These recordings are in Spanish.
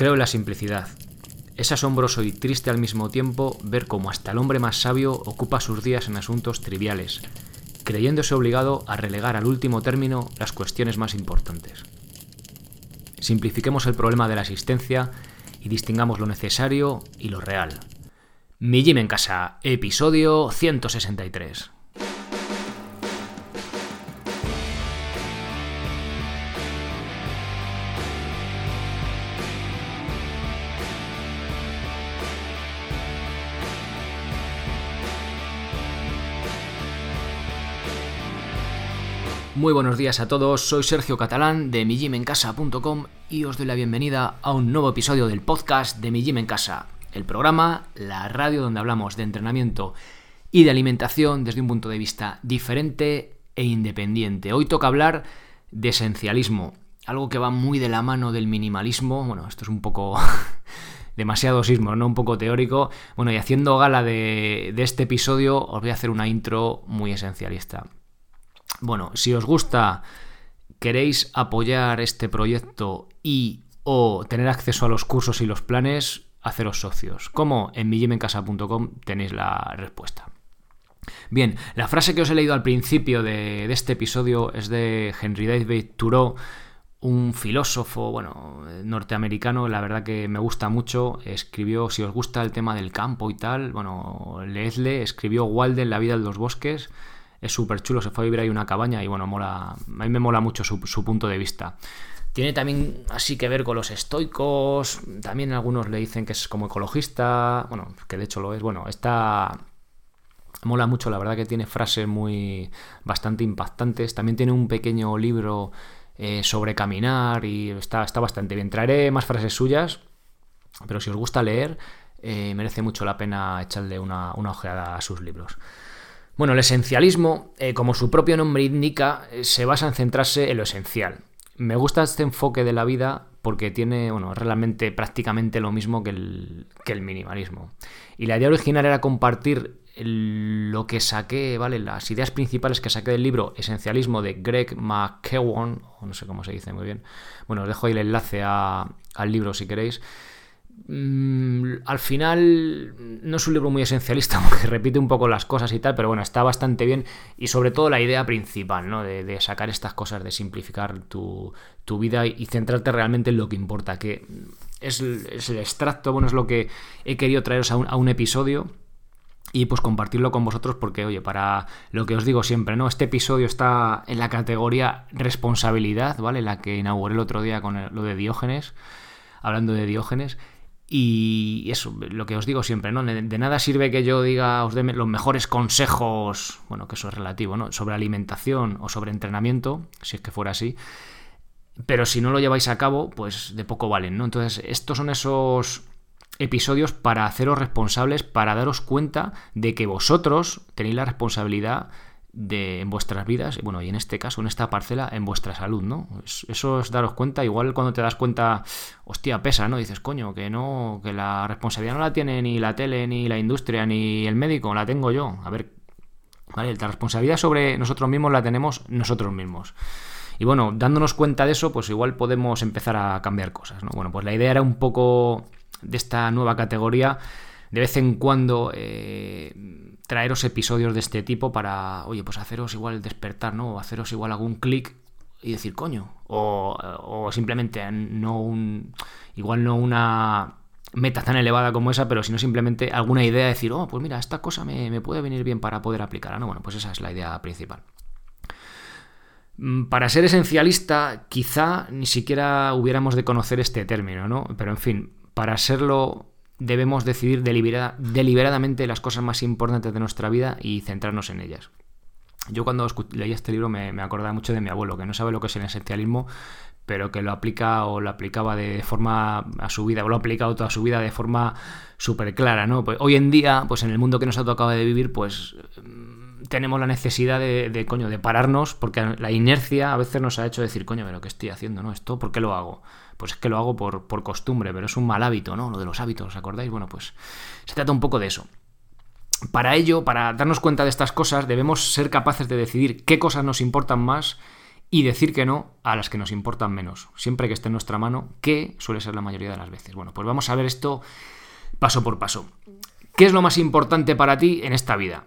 Creo en la simplicidad. Es asombroso y triste al mismo tiempo ver cómo hasta el hombre más sabio ocupa sus días en asuntos triviales, creyéndose obligado a relegar al último término las cuestiones más importantes. Simplifiquemos el problema de la existencia y distingamos lo necesario y lo real. Mi Gym en casa, episodio 163. Muy buenos días a todos, soy Sergio Catalán de mijimencasa.com y os doy la bienvenida a un nuevo episodio del podcast de Mi Gym en Casa, el programa, la radio donde hablamos de entrenamiento y de alimentación desde un punto de vista diferente e independiente. Hoy toca hablar de esencialismo, algo que va muy de la mano del minimalismo, bueno, esto es un poco demasiado sismo, ¿no? Un poco teórico. Bueno, y haciendo gala de, de este episodio os voy a hacer una intro muy esencialista. Bueno, si os gusta, queréis apoyar este proyecto y o tener acceso a los cursos y los planes, haceros socios. Como en millimencasa.com tenéis la respuesta. Bien, la frase que os he leído al principio de, de este episodio es de Henry David Thoreau, un filósofo, bueno, norteamericano, la verdad que me gusta mucho, escribió, si os gusta el tema del campo y tal, bueno, leedle, escribió Walden, La vida de los bosques, es súper chulo, se fue a vivir ahí una cabaña y bueno, mola, a mí me mola mucho su, punto de vista. Tiene también así que ver con los estoicos, también algunos le dicen que es como ecologista, bueno, que de hecho lo es, bueno, está... Mola mucho, la verdad que tiene frases muy bastante impactantes. También tiene un pequeño libro eh, sobre caminar y está, está bastante bien. Traeré más frases suyas, pero si os gusta leer, eh, merece mucho la pena echarle una, una ojeada a sus libros. Bueno, el esencialismo, eh, como su propio nombre indica, eh, se basa en centrarse en lo esencial. Me gusta este enfoque de la vida porque tiene, bueno, realmente prácticamente lo mismo que el, minimalismo. Y la idea original era compartir lo que saqué, ¿vale? Las ideas principales que saqué del libro Esencialismo de Greg McKeown, o no sé cómo se dice muy bien. Bueno, os dejo ahí el enlace al libro si queréis. Mm, al final no es un libro muy esencialista porque repite un poco las cosas y tal, pero bueno, está bastante bien y sobre todo la idea principal, ¿no? De, sacar estas cosas, de simplificar tu, vida y, centrarte realmente en lo que importa, que es, el extracto, bueno, es lo que he querido traeros a un, episodio y pues compartirlo con vosotros porque, oye, para lo que os digo siempre, ¿no? Este episodio está en la categoría responsabilidad, ¿vale? La que inauguré el otro día con lo de Diógenes, hablando de Diógenes. Y eso, lo que os digo siempre, ¿no? De, nada sirve que yo diga, os dé los mejores consejos, bueno, que eso es relativo, ¿no? Sobre alimentación o sobre entrenamiento, si es que fuera así. Pero si no lo lleváis a cabo, pues de poco valen, ¿no? Entonces, estos son esos episodios para haceros responsables, para daros cuenta de que vosotros tenéis la responsabilidad de, en vuestras vidas, bueno, y en este caso, en esta parcela, en vuestra salud, ¿no? Eso es daros cuenta, igual cuando te das cuenta, hostia, pesa, ¿no? Dices, coño, que no, que la responsabilidad no la tiene ni la tele, ni la industria, ni el médico, la tengo yo. A ver, ¿vale? La responsabilidad sobre nosotros mismos la tenemos nosotros mismos. Y bueno, dándonos cuenta de eso, pues igual podemos empezar a cambiar cosas, ¿no? Bueno, pues la idea era un poco de esta nueva categoría, de vez en cuando... Eh, traeros episodios de este tipo para, oye, pues haceros igual despertar, ¿no? O haceros igual algún clic y decir, coño. O, simplemente no un. Igual no una meta tan elevada como esa, pero sino simplemente alguna idea de decir, oh, pues mira, esta cosa me, puede venir bien para poder aplicarla, ¿no? Bueno, pues esa es la idea principal. Mm, para ser esencialista, quizá ni siquiera hubiéramos de conocer este término, ¿no? Pero en fin, para serlo debemos decidir deliberadamente las cosas más importantes de nuestra vida y centrarnos en ellas. Yo cuando leía este libro me, acordaba mucho de mi abuelo, que no sabe lo que es el esencialismo, pero que lo aplica o lo aplicaba de forma a su vida, o lo ha aplicado toda su vida de forma súper clara, ¿no? Pues hoy en día, pues en el mundo que nos ha tocado de vivir, pues mm, tenemos la necesidad de, de, coño, de pararnos, porque la inercia a veces nos ha hecho decir, coño, pero ¿qué estoy haciendo, no? ¿Esto por qué lo hago? Pues es que lo hago por, costumbre, pero es un mal hábito, ¿no? Lo de los hábitos, ¿os acordáis? Bueno, pues se trata un poco de eso. Para ello, para darnos cuenta de estas cosas, debemos ser capaces de decidir qué cosas nos importan más y decir que no a las que nos importan menos, siempre que esté en nuestra mano, que suele ser la mayoría de las veces. Bueno, pues vamos a ver esto paso por paso. ¿Qué es lo más importante para ti en esta vida?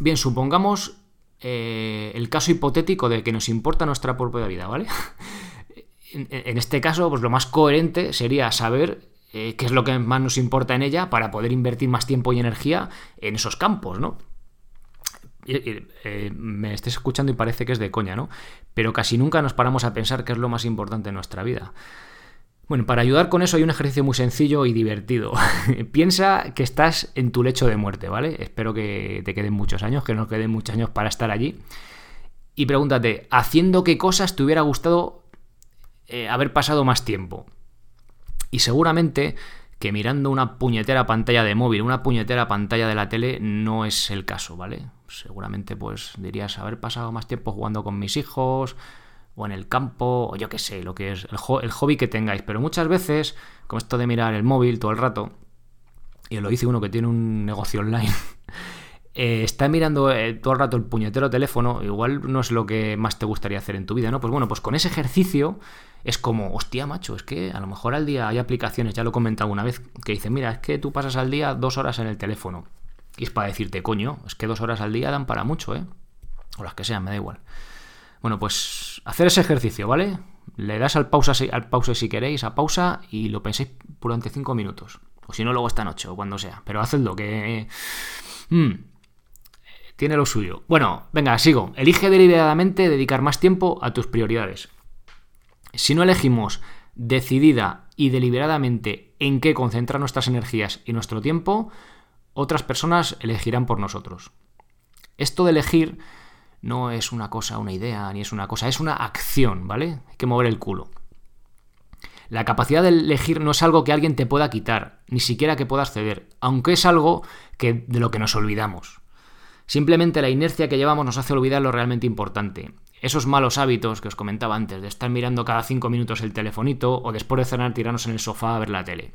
Bien, supongamos eh, el caso hipotético de que nos importa nuestra propia vida, ¿vale? en, este caso, pues lo más coherente sería saber eh, qué es lo que más nos importa en ella para poder invertir más tiempo y energía en esos campos, ¿no? Eh, me estés escuchando y parece que es de coña, ¿no? Pero casi nunca nos paramos a pensar qué es lo más importante en nuestra vida. Bueno, para ayudar con eso hay un ejercicio muy sencillo y divertido. Piensa que estás en tu lecho de muerte, ¿vale? Espero que te queden muchos años, que no queden muchos años para estar allí. Y pregúntate, ¿haciendo qué cosas te hubiera gustado eh, haber pasado más tiempo? Y seguramente que mirando una puñetera pantalla de móvil, una puñetera pantalla de la tele, no es el caso, ¿vale? Seguramente pues dirías haber pasado más tiempo jugando con mis hijos, o en el campo, o yo qué sé, lo que es el, hobby que tengáis. Pero muchas veces, con esto de mirar el móvil todo el rato, y lo dice uno que tiene un negocio online, eh, está mirando eh, todo el rato el puñetero teléfono, igual no es lo que más te gustaría hacer en tu vida, ¿no? Pues bueno, pues con ese ejercicio es como, hostia, macho, es que a lo mejor al día hay aplicaciones, ya lo he comentado una vez, que dicen, mira, es que tú pasas al día dos horas en el teléfono. Y es para decirte, coño, es que dos horas al día dan para mucho, ¿eh? O las que sean, me da igual. Bueno, pues hacer ese ejercicio, ¿vale? Le das al pausa, al pausa si queréis, a pausa y lo penséis durante 5 minutos. O si no, luego esta noche o cuando sea. Pero hacedlo, que... Mm, tiene lo suyo. Bueno, venga, sigo. Elige deliberadamente dedicar más tiempo a tus prioridades. Si no elegimos decidida y deliberadamente en qué concentrar nuestras energías y nuestro tiempo, otras personas elegirán por nosotros. Esto de elegir no es una cosa, una idea, ni es una cosa, es una acción, ¿vale? Hay que mover el culo. La capacidad de elegir no es algo que alguien te pueda quitar, ni siquiera que puedas ceder, aunque es algo que, de lo que nos olvidamos. Simplemente la inercia que llevamos nos hace olvidar lo realmente importante. Esos malos hábitos que os comentaba antes, de estar mirando cada cinco minutos el telefonito o después de cenar tirarnos en el sofá a ver la tele.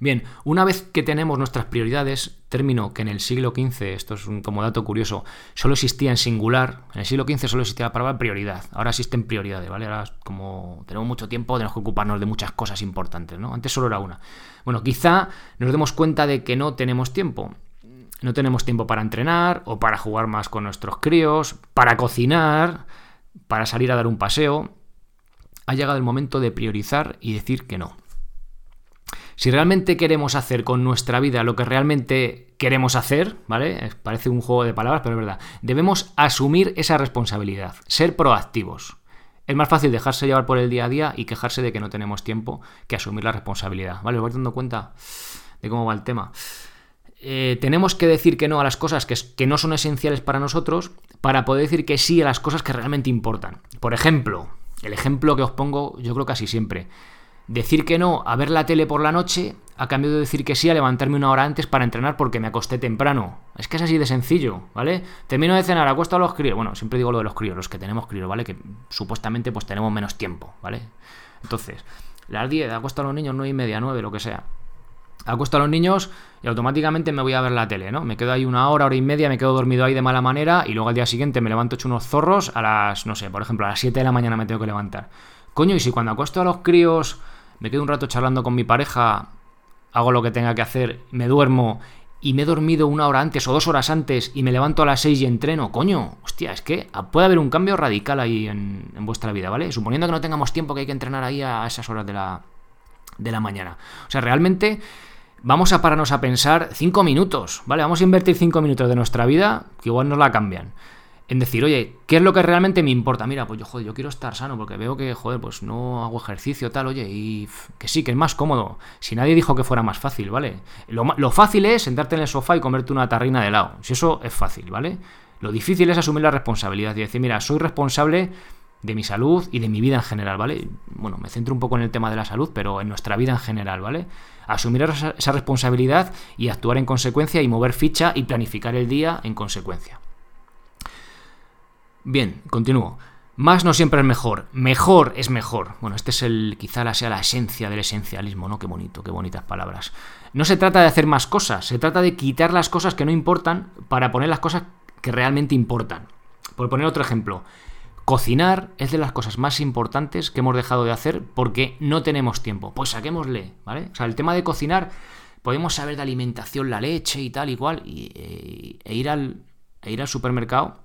Bien, una vez que tenemos nuestras prioridades, término que en el siglo XV, esto es un como dato curioso, solo existía en singular, en el siglo XV solo existía la palabra prioridad, ahora existen prioridades, ¿vale? Ahora como tenemos mucho tiempo, tenemos que ocuparnos de muchas cosas importantes, ¿no? Antes solo era una. Bueno, quizá nos demos cuenta de que no tenemos tiempo. No tenemos tiempo para entrenar o para jugar más con nuestros críos, para cocinar, para salir a dar un paseo. Ha llegado el momento de priorizar y decir que no. Si realmente queremos hacer con nuestra vida lo que realmente queremos hacer, ¿vale? Parece un juego de palabras, pero es verdad. Debemos asumir esa responsabilidad, ser proactivos. Es más fácil dejarse llevar por el día a día y quejarse de que no tenemos tiempo que asumir la responsabilidad. ¿Vale? ¿Os vais dando cuenta de cómo va el tema? Eh, tenemos que decir que no a las cosas que, no son esenciales para nosotros para poder decir que sí a las cosas que realmente importan. Por ejemplo, el ejemplo que os pongo yo creo casi siempre decir que no a ver la tele por la noche a cambio de decir que sí a levantarme una hora antes para entrenar porque me acosté temprano. Es que es así de sencillo, ¿vale? Termino de cenar, acuesto a los críos. Bueno, siempre digo lo de los críos, los que tenemos críos, ¿vale? Que supuestamente pues tenemos menos tiempo, ¿vale? Entonces, las 10, acuesto a los niños 9 y media, 9, lo que sea. Acuesto a los niños y automáticamente me voy a ver la tele, ¿no? Me quedo ahí una hora, hora y media, me quedo dormido ahí de mala manera y luego al día siguiente me levanto hecho unos zorros a las, no sé, por ejemplo, a las 7 de la mañana me tengo que levantar. Coño, y si cuando acuesto a los críos me quedo un rato charlando con mi pareja, hago lo que tenga que hacer, me duermo y me he dormido una hora antes o dos horas antes y me levanto a las seis y entreno, coño, hostia, es que puede haber un cambio radical ahí en, vuestra vida, ¿vale? Suponiendo que no tengamos tiempo que hay que entrenar ahí a esas horas de la, de la mañana. O sea, realmente vamos a pararnos a pensar cinco minutos, ¿vale? Vamos a invertir cinco minutos de nuestra vida que igual nos la cambian en decir, oye, ¿qué es lo que realmente me importa? Mira, pues yo, joder, yo quiero estar sano porque veo que, joder, pues no hago ejercicio, tal, oye, y que sí, que es más cómodo. Si nadie dijo que fuera más fácil, ¿vale? Lo, fácil es sentarte en el sofá y comerte una tarrina de helado. Si eso es fácil, ¿vale? Lo difícil es asumir la responsabilidad y decir, mira, soy responsable de mi salud y de mi vida en general, ¿vale? Bueno, me centro un poco en el tema de la salud, pero en nuestra vida en general, ¿vale? Asumir esa responsabilidad y actuar en consecuencia y mover ficha y planificar el día en consecuencia. Bien, continúo. Más no siempre es mejor, mejor es mejor. Bueno, este es el, quizá sea la esencia del esencialismo, ¿no? Qué bonito, qué bonitas palabras. No se trata de hacer más cosas, se trata de quitar las cosas que no importan para poner las cosas que realmente importan. Por poner otro ejemplo, Cocinar es de las cosas más importantes que hemos dejado de hacer porque no tenemos tiempo. Pues saquémosle, ¿vale? O sea, el tema de cocinar, podemos saber de alimentación, la leche y tal, y, eh, e, ir al, e ir al supermercado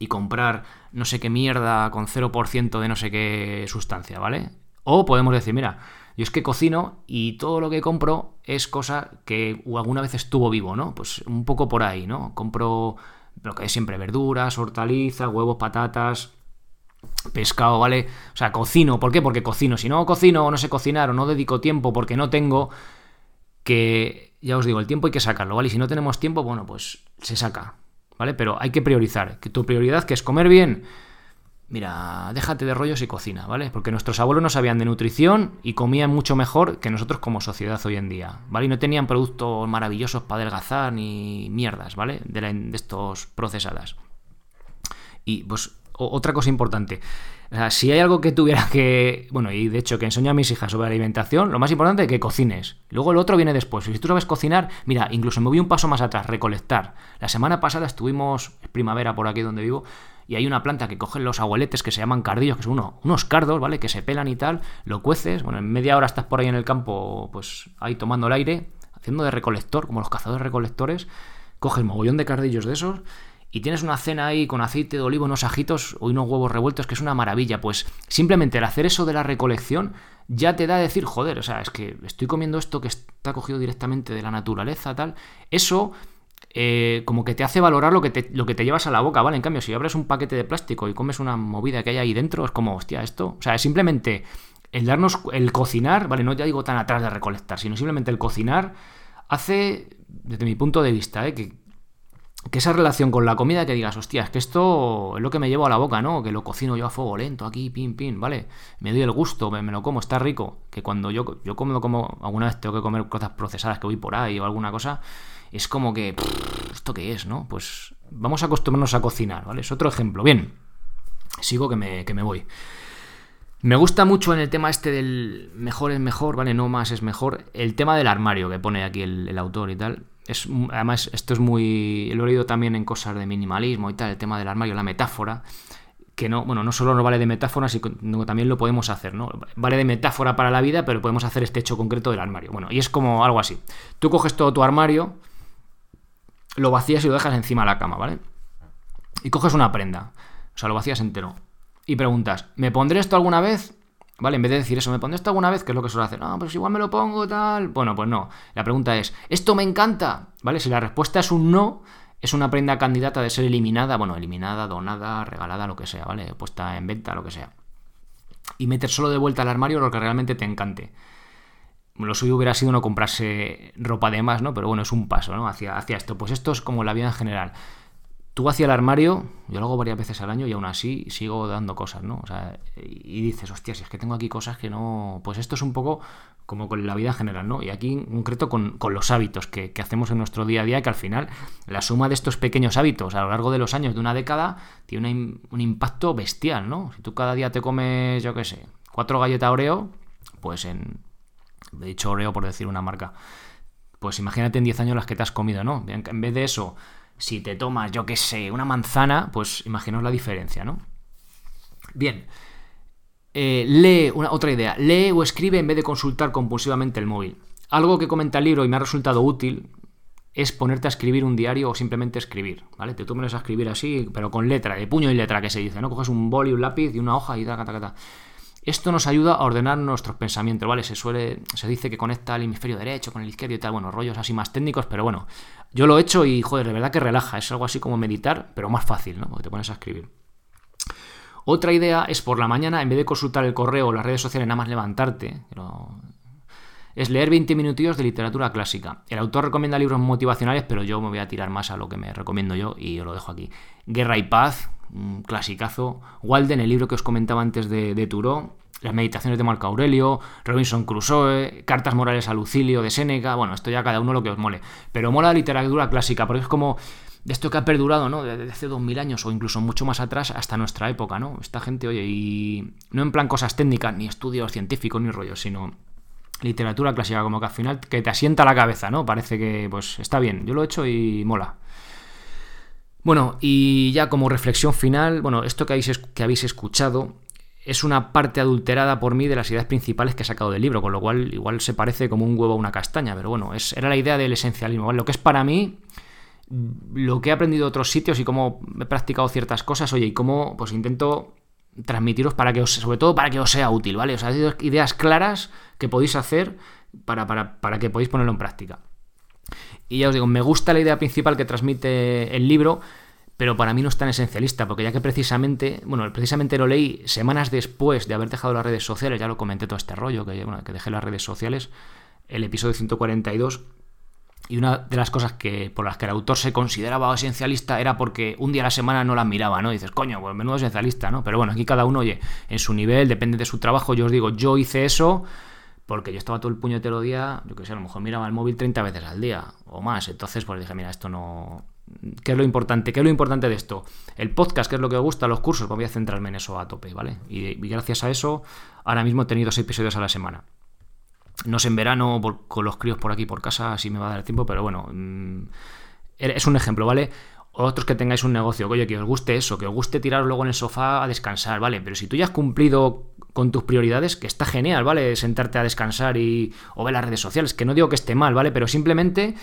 y comprar no sé qué mierda con 0% de no sé qué sustancia, ¿vale? O podemos decir, mira, yo es que cocino y todo lo que compro es cosa que alguna vez estuvo vivo, ¿no? Pues un poco por ahí, ¿no? Compro lo que es siempre verduras, hortalizas, huevos, patatas, pescado, ¿vale? O sea, cocino. ¿Por qué? Porque cocino. Si no cocino o no sé cocinar o no dedico tiempo porque no tengo, que ya os digo, el tiempo hay que sacarlo, ¿vale? Y si no tenemos tiempo, bueno, pues se saca, ¿vale? Pero hay que priorizar. Que tu prioridad, que es comer bien, mira, déjate de rollos y cocina, ¿vale? Porque nuestros abuelos no sabían de nutrición y comían mucho mejor que nosotros como sociedad hoy en día, ¿vale? Y no tenían productos maravillosos para adelgazar ni mierdas, ¿vale? De, de estos procesadas. Y pues otra cosa importante, o sea, si hay algo que tuviera que. Bueno, y de hecho que enseño a mis hijas sobre alimentación, lo más importante es que cocines. Luego el otro viene después. Y si tú sabes cocinar, mira, incluso me voy un paso más atrás, recolectar. La semana pasada estuvimos, primavera por aquí donde vivo, y hay una planta que cogen los abueletes que se llaman cardillos, que son uno, unos cardos, ¿vale? Que se pelan y tal, lo cueces, bueno, en media hora estás por ahí en el campo, pues ahí tomando el aire, haciendo de recolector, como los cazadores recolectores, coges mogollón de cardillos de esos y tienes una cena ahí con aceite de olivo, unos ajitos o unos huevos revueltos, que es una maravilla. Pues simplemente el hacer eso de la recolección ya te da a decir, joder, o sea, es que estoy comiendo esto que está cogido directamente de la naturaleza, tal. Eso eh, como que te hace valorar lo que te, lo que te llevas a la boca, ¿vale? En cambio, si abres un paquete de plástico y comes una movida que hay ahí dentro, es como, hostia, esto. O sea, es simplemente el darnos, el cocinar, ¿vale? No ya digo tan atrás de recolectar, sino simplemente el cocinar hace, desde mi punto de vista, ¿eh? que que esa relación con la comida que digas, hostia, es que esto es lo que me llevo a la boca, ¿no? Que lo cocino yo a fuego lento, aquí, pim, pim, ¿vale? Me doy el gusto, me, lo como, está rico. Que cuando yo, yo como, como, alguna vez tengo que comer cosas procesadas que voy por ahí o alguna cosa, es como que, ¿esto qué es, no? Pues vamos a acostumbrarnos a cocinar, ¿vale? Es otro ejemplo. Bien, sigo que me, que me voy. Me gusta mucho en el tema este del mejor es mejor, ¿vale? No más es mejor. El tema del armario que pone aquí el autor y tal es, además, esto es muy. Lo he leído también en cosas de minimalismo y tal, el tema del armario, la metáfora. Que no, bueno, no solo nos vale de metáfora, sino también lo podemos hacer, ¿no? Vale de metáfora para la vida, pero podemos hacer este hecho concreto del armario. Bueno, y es como algo así. Tú coges todo tu armario, lo vacías y lo dejas encima de la cama, ¿vale? Y coges una prenda, o sea, lo vacías entero. Y preguntas, ¿me pondré esto alguna vez? ¿Vale? En vez de decir eso, ¿me pondré esto alguna vez? Que es lo que suele hacer. No, pues igual me lo pongo, tal. Bueno, pues no. La pregunta es, ¿esto me encanta? ¿Vale? Si la respuesta es un no, es una prenda candidata de ser eliminada, bueno, eliminada, donada, regalada, lo que sea, ¿vale? Puesta en venta, lo que sea. Y meter solo de vuelta al armario lo que realmente te encante. Lo suyo hubiera sido no comprarse ropa de más, ¿no? Pero bueno, es un paso, ¿no? Hacia, hacia esto. Pues esto es como la vida en general tú hacia el armario, yo lo hago varias veces al año y aún así sigo dando cosas, ¿no? O sea, y dices, hostia, si es que tengo aquí cosas que no. Pues esto es un poco como con la vida en general, ¿no? Y aquí en concreto con, los hábitos que, hacemos en nuestro día a día, que al final la suma de estos pequeños hábitos a lo largo de los años de una década tiene un impacto bestial, ¿no? Si tú cada día te comes, yo qué sé, cuatro galletas Oreo, pues en. He dicho Oreo por decir una marca. Pues imagínate en 10 años las que te has comido, ¿no? En vez de eso si te tomas, yo qué sé, una manzana, pues imaginaos la diferencia, ¿no? Bien. Eh, lee, una, otra idea, lee o escribe en vez de consultar compulsivamente el móvil. Algo que comenta el libro y me ha resultado útil es ponerte a escribir un diario o simplemente escribir, ¿vale? Te pones a escribir así, pero con letra, de puño y letra que se dice, ¿no? Coges un boli, un lápiz y una hoja y ta, ta, ta. Esto nos ayuda a ordenar nuestros pensamientos, ¿vale? Se suele, se dice que conecta el hemisferio derecho con el izquierdo y tal, bueno, rollos así más técnicos, pero bueno, yo lo he hecho y, joder, de verdad que relaja, es algo así como meditar, pero más fácil, ¿no? Porque te pones a escribir. Otra idea es por la mañana, en vez de consultar el correo o las redes sociales, nada más levantarte, es leer 20 minutillos de literatura clásica. El autor recomienda libros motivacionales, pero yo me voy a tirar más a lo que me recomiendo yo y lo dejo aquí. Guerra y Paz, un clasicazo. Walden, el libro que os comentaba antes de, de Turó. Las meditaciones de Marco Aurelio, Robinson Crusoe, Cartas Morales a Lucilio de Séneca. Bueno, esto ya cada uno lo que os mole. Pero mola la literatura clásica, porque es como de esto que ha perdurado, ¿no? Desde hace dos mil años o incluso mucho más atrás hasta nuestra época, ¿no? Esta gente, oye, y no en plan cosas técnicas, ni estudios científicos, ni rollos, sino literatura clásica, como que al final que te asienta la cabeza, ¿no? Parece que, pues, está bien. Yo lo he hecho y mola. Bueno, y ya como reflexión final, bueno, esto que habéis, escuchado es una parte adulterada por mí de las ideas principales que he sacado del libro, con lo cual igual se parece como un huevo a una castaña, pero bueno, es, era la idea del esencialismo. Lo que es para mí, lo que he aprendido de otros sitios y cómo he practicado ciertas cosas, oye, y cómo pues intento transmitiros para que os, sobre todo para que os sea útil, ¿vale? O sea, ideas claras que podéis hacer para, para, que podáis ponerlo en práctica. Y ya os digo, me gusta la idea principal que transmite el libro, pero para mí no es tan esencialista, porque ya que precisamente, bueno, precisamente lo leí semanas después de haber dejado las redes sociales, ya lo comenté todo este rollo, que, bueno, que dejé las redes sociales, el episodio 142, y una de las cosas que por las que el autor se consideraba esencialista era porque un día a la semana no las miraba, ¿no? dices, coño, pues menudo esencialista, ¿no? Pero bueno, aquí cada uno, oye, en su nivel, depende de su trabajo. Yo os digo, yo hice eso porque yo estaba todo el puñetero día, yo qué sé, a lo mejor miraba el móvil 30 veces al día o más. Entonces, pues dije, mira, esto no. ¿Qué es lo importante? ¿Qué es lo importante de esto? El podcast, que es lo que me gusta, los cursos, pues voy a centrarme en eso a tope, ¿vale? Y, y gracias a eso, ahora mismo he tenido seis episodios a la semana. No sé en verano con los críos por aquí por casa, así me va a dar tiempo, pero bueno, mm, es un ejemplo, ¿vale? Otros que tengáis un negocio, oye, que os guste eso, que os guste tirar luego en el sofá a descansar, ¿vale? Pero si tú ya has cumplido con tus prioridades, que está genial, ¿vale? Sentarte a descansar y, o ver las redes sociales, que no digo que esté mal, ¿vale? Pero simplemente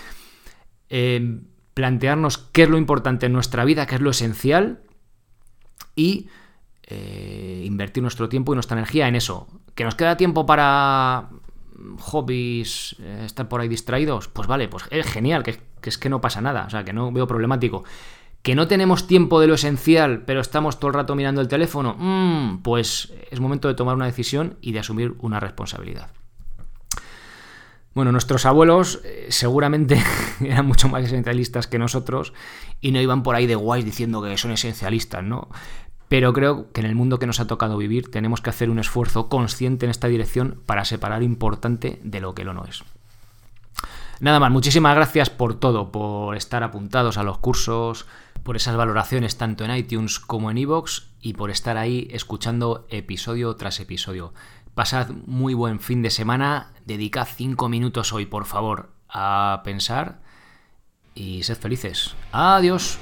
eh, plantearnos qué es lo importante en nuestra vida, qué es lo esencial y eh, invertir nuestro tiempo y nuestra energía en eso. Que nos queda tiempo para hobbies, eh, estar por ahí distraídos, pues vale, pues es genial, que, es que no pasa nada, o sea, que no veo problemático. Que no tenemos tiempo de lo esencial, pero estamos todo el rato mirando el teléfono, mm, pues es momento de tomar una decisión y de asumir una responsabilidad. Bueno, nuestros abuelos eh, seguramente eran mucho más esencialistas que nosotros y no iban por ahí de guays diciendo que son esencialistas, ¿no? Pero creo que en el mundo que nos ha tocado vivir tenemos que hacer un esfuerzo consciente en esta dirección para separar importante de lo que lo no es. Nada más, muchísimas gracias por todo, por estar apuntados a los cursos, por esas valoraciones tanto en iTunes como en iVoox y por estar ahí escuchando episodio tras episodio. Pasad muy buen fin de semana, dedicad 5 minutos hoy, por favor, a pensar y sed felices. Adiós.